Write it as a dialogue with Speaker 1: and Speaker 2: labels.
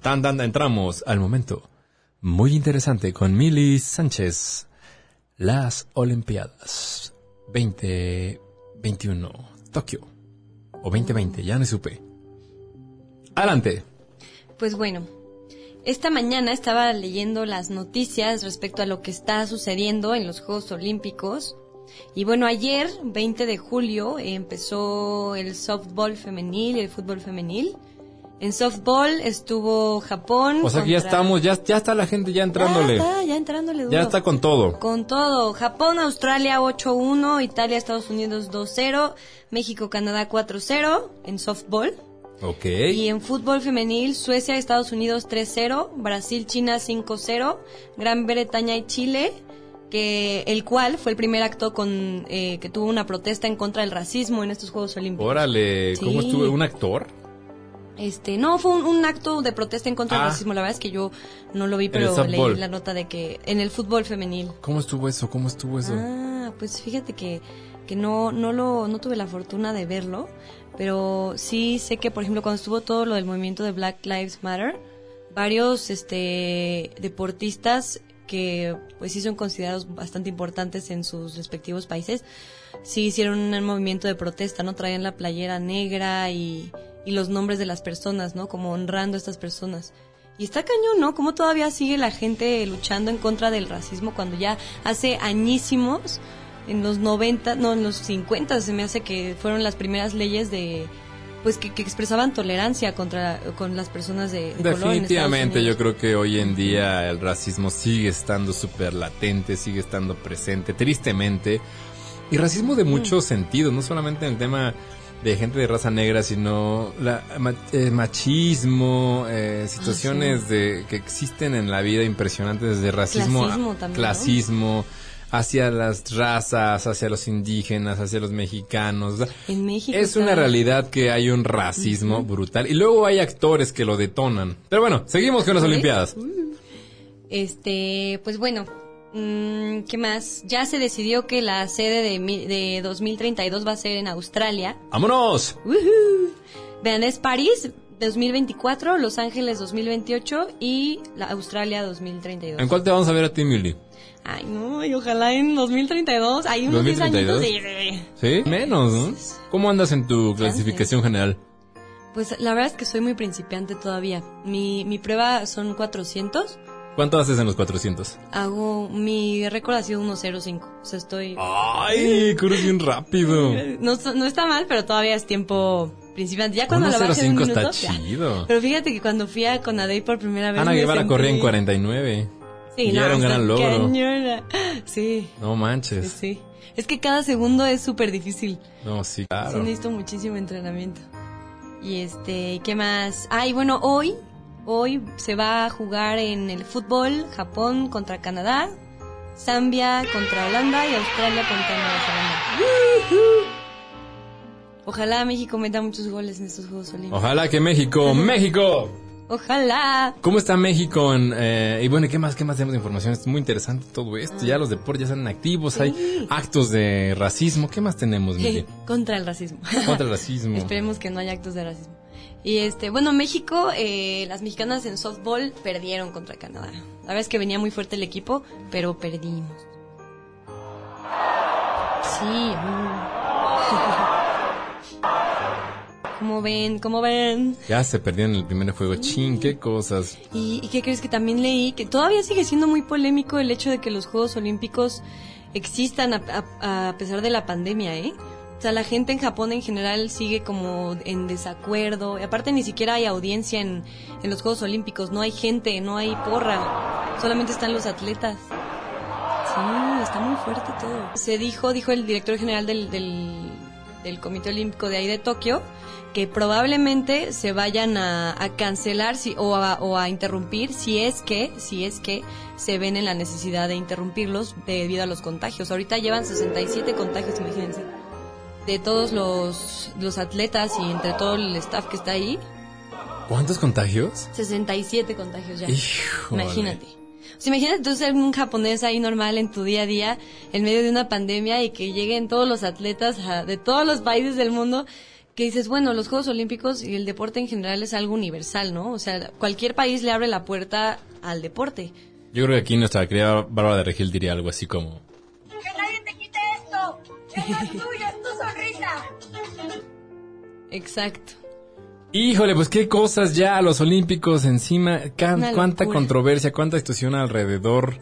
Speaker 1: Tan, tan, entramos al momento muy interesante con Mili Sánchez. Las Olimpiadas 2021, Tokio. O 2020, ya no supe. Adelante.
Speaker 2: Pues bueno, esta mañana estaba leyendo las noticias respecto a lo que está sucediendo en los Juegos Olímpicos. Y bueno, ayer, 20 de julio, empezó el softball femenil el fútbol femenil. En softball estuvo Japón.
Speaker 1: O sea que ya estamos, ya, ya está la gente ya entrándole.
Speaker 2: Ya está, ya entrándole duro.
Speaker 1: Ya está con todo.
Speaker 2: Con todo. Japón, Australia 8-1, Italia, Estados Unidos 2-0, México, Canadá 4-0 en softball.
Speaker 1: Ok.
Speaker 2: Y en fútbol femenil, Suecia, Estados Unidos 3-0, Brasil, China 5-0, Gran Bretaña y Chile, que el cual fue el primer acto con eh, que tuvo una protesta en contra del racismo en estos Juegos Olímpicos.
Speaker 1: Órale, ¿cómo
Speaker 2: Sí.
Speaker 1: estuvo? ¿Un actor?
Speaker 2: Este, no, fue un, un acto de protesta en contra
Speaker 1: Ah.
Speaker 2: del racismo. La verdad es que yo no lo vi, pero leí la nota de que en el fútbol femenil.
Speaker 1: ¿Cómo estuvo eso? ¿Cómo estuvo eso?
Speaker 2: Ah, pues fíjate que, que no, no lo, no tuve la fortuna de verlo, pero sí sé que, por ejemplo, cuando estuvo todo lo del movimiento de Black Lives Matter, varios, este, deportistas que, pues sí son considerados bastante importantes en sus respectivos países, sí hicieron un movimiento de protesta, ¿no? Traían la playera negra y, y los nombres de las personas, ¿no? Como honrando a estas personas. Y está cañón, ¿no? Cómo todavía sigue la gente luchando en contra del racismo cuando ya hace añísimos, en los 90, no, en los 50 se me hace que fueron las primeras leyes de pues que, que expresaban tolerancia contra con las personas de, de color en Estados
Speaker 1: Definitivamente yo creo que hoy en día el racismo sigue estando súper latente, sigue estando presente, tristemente. Y racismo de muchos sentidos, no solamente en el tema de gente de raza negra, sino la, eh, machismo, eh, situaciones de que existen en la vida impresionantes desde racismo, a-
Speaker 2: Clasismo ¿no?
Speaker 1: clasismo hacia las razas, hacia los indígenas, hacia los mexicanos.
Speaker 2: En México
Speaker 1: es una realidad que hay un racismo brutal y luego hay actores que lo detonan. Pero bueno, seguimos con las
Speaker 2: ¿Sí?
Speaker 1: Olimpiadas.
Speaker 2: Este, pues bueno, mm, ¿qué más? Ya se decidió que la sede de, de 2032 va a ser en Australia.
Speaker 1: ¡Vámonos!
Speaker 2: Vean, es París 2024, Los Ángeles 2028 y la Australia 2032.
Speaker 1: ¿En cuál te vamos a ver a ti, Mili?
Speaker 2: Ay, no, y ojalá en 2032. Hay unos 10
Speaker 1: ¿2032?
Speaker 2: añitos de...
Speaker 1: ¿Sí? Menos, ¿no? ¿Cómo andas en tu clasificación general?
Speaker 2: Pues la verdad es que soy muy principiante todavía. Mi, mi prueba son 400.
Speaker 1: ¿Cuánto haces en los 400?
Speaker 2: Hago, mi récord ha sido 1.05. O sea, estoy...
Speaker 1: ¡Ay! Corres bien rápido.
Speaker 2: No, no está mal, pero todavía es tiempo principiante. Ya cuando la bajé de un
Speaker 1: 1.05
Speaker 2: minuto...
Speaker 1: está
Speaker 2: ya.
Speaker 1: chido.
Speaker 2: Pero fíjate que cuando fui a Conadey por primera vez...
Speaker 1: Ana Guevara
Speaker 2: sentí-
Speaker 1: corría en 49.
Speaker 2: Sí,
Speaker 1: y
Speaker 2: no,
Speaker 1: era un gran logro.
Speaker 2: cañona. Sí,
Speaker 1: No manches.
Speaker 2: sí, sí. Es que cada segundo es súper difícil.
Speaker 1: No, sí,
Speaker 2: Sí,
Speaker 1: claro.
Speaker 2: necesito muchísimo entrenamiento. Y este, ¿qué más? Ah, y bueno, hoy, hoy se va a jugar en el fútbol Japón contra Canadá, Zambia contra Holanda y Australia contra Nueva Zelanda. Ojalá México meta muchos goles en estos Juegos Olímpicos.
Speaker 1: Ojalá que México, México.
Speaker 2: Ojalá.
Speaker 1: ¿Cómo está México? En, eh, y bueno, ¿qué más, ¿qué más tenemos de información? Es muy interesante todo esto. Ya los deportes ya están activos, hay actos de racismo. ¿Qué más tenemos, Miguel?
Speaker 2: contra el racismo.
Speaker 1: Contra el racismo.
Speaker 2: Esperemos que no haya actos de racismo. Y este, bueno, México, eh, las mexicanas en softball perdieron contra Canadá. La verdad es que venía muy fuerte el equipo, pero perdimos. Sí. mm. ¿Cómo ven? ¿Cómo ven?
Speaker 1: Ya se perdieron el primer juego. Chin, qué cosas.
Speaker 2: ¿Y, y qué crees que también leí? Que todavía sigue siendo muy polémico el hecho de que los Juegos Olímpicos existan a, a- a pesar de la pandemia, ¿eh? O sea, la gente en Japón en general sigue como en desacuerdo. Y aparte ni siquiera hay audiencia en, en los Juegos Olímpicos. No hay gente, no hay porra. Solamente están los atletas. Sí, está muy fuerte todo. Se dijo, dijo el director general del, del, Comité Olímpico de ahí de Tokio, que probablemente se vayan a, cancelar o, a, o a interrumpir si es que, si es que se ven en la necesidad de interrumpirlos debido a los contagios. Ahorita llevan 67 contagios, imagínense de todos los, los atletas y entre todo el staff que está ahí.
Speaker 1: ¿Cuántos contagios?
Speaker 2: 67 contagios ya. Imagínate. O sea, imagínate tú ser un japonés ahí normal en tu día a día, en medio de una pandemia y que lleguen todos los atletas de todos los países del mundo que dices, bueno, los Juegos Olímpicos y el deporte en general es algo universal, ¿no? O sea, cualquier país le abre la puerta al deporte.
Speaker 1: Yo creo que aquí nuestra querida Bárbara de Regil diría algo así como...
Speaker 3: Que nadie te quite esto. Es tuyo.
Speaker 2: Exacto.
Speaker 1: Híjole, pues qué cosas ya los Olímpicos encima, cuánta controversia, cuánta discusión alrededor.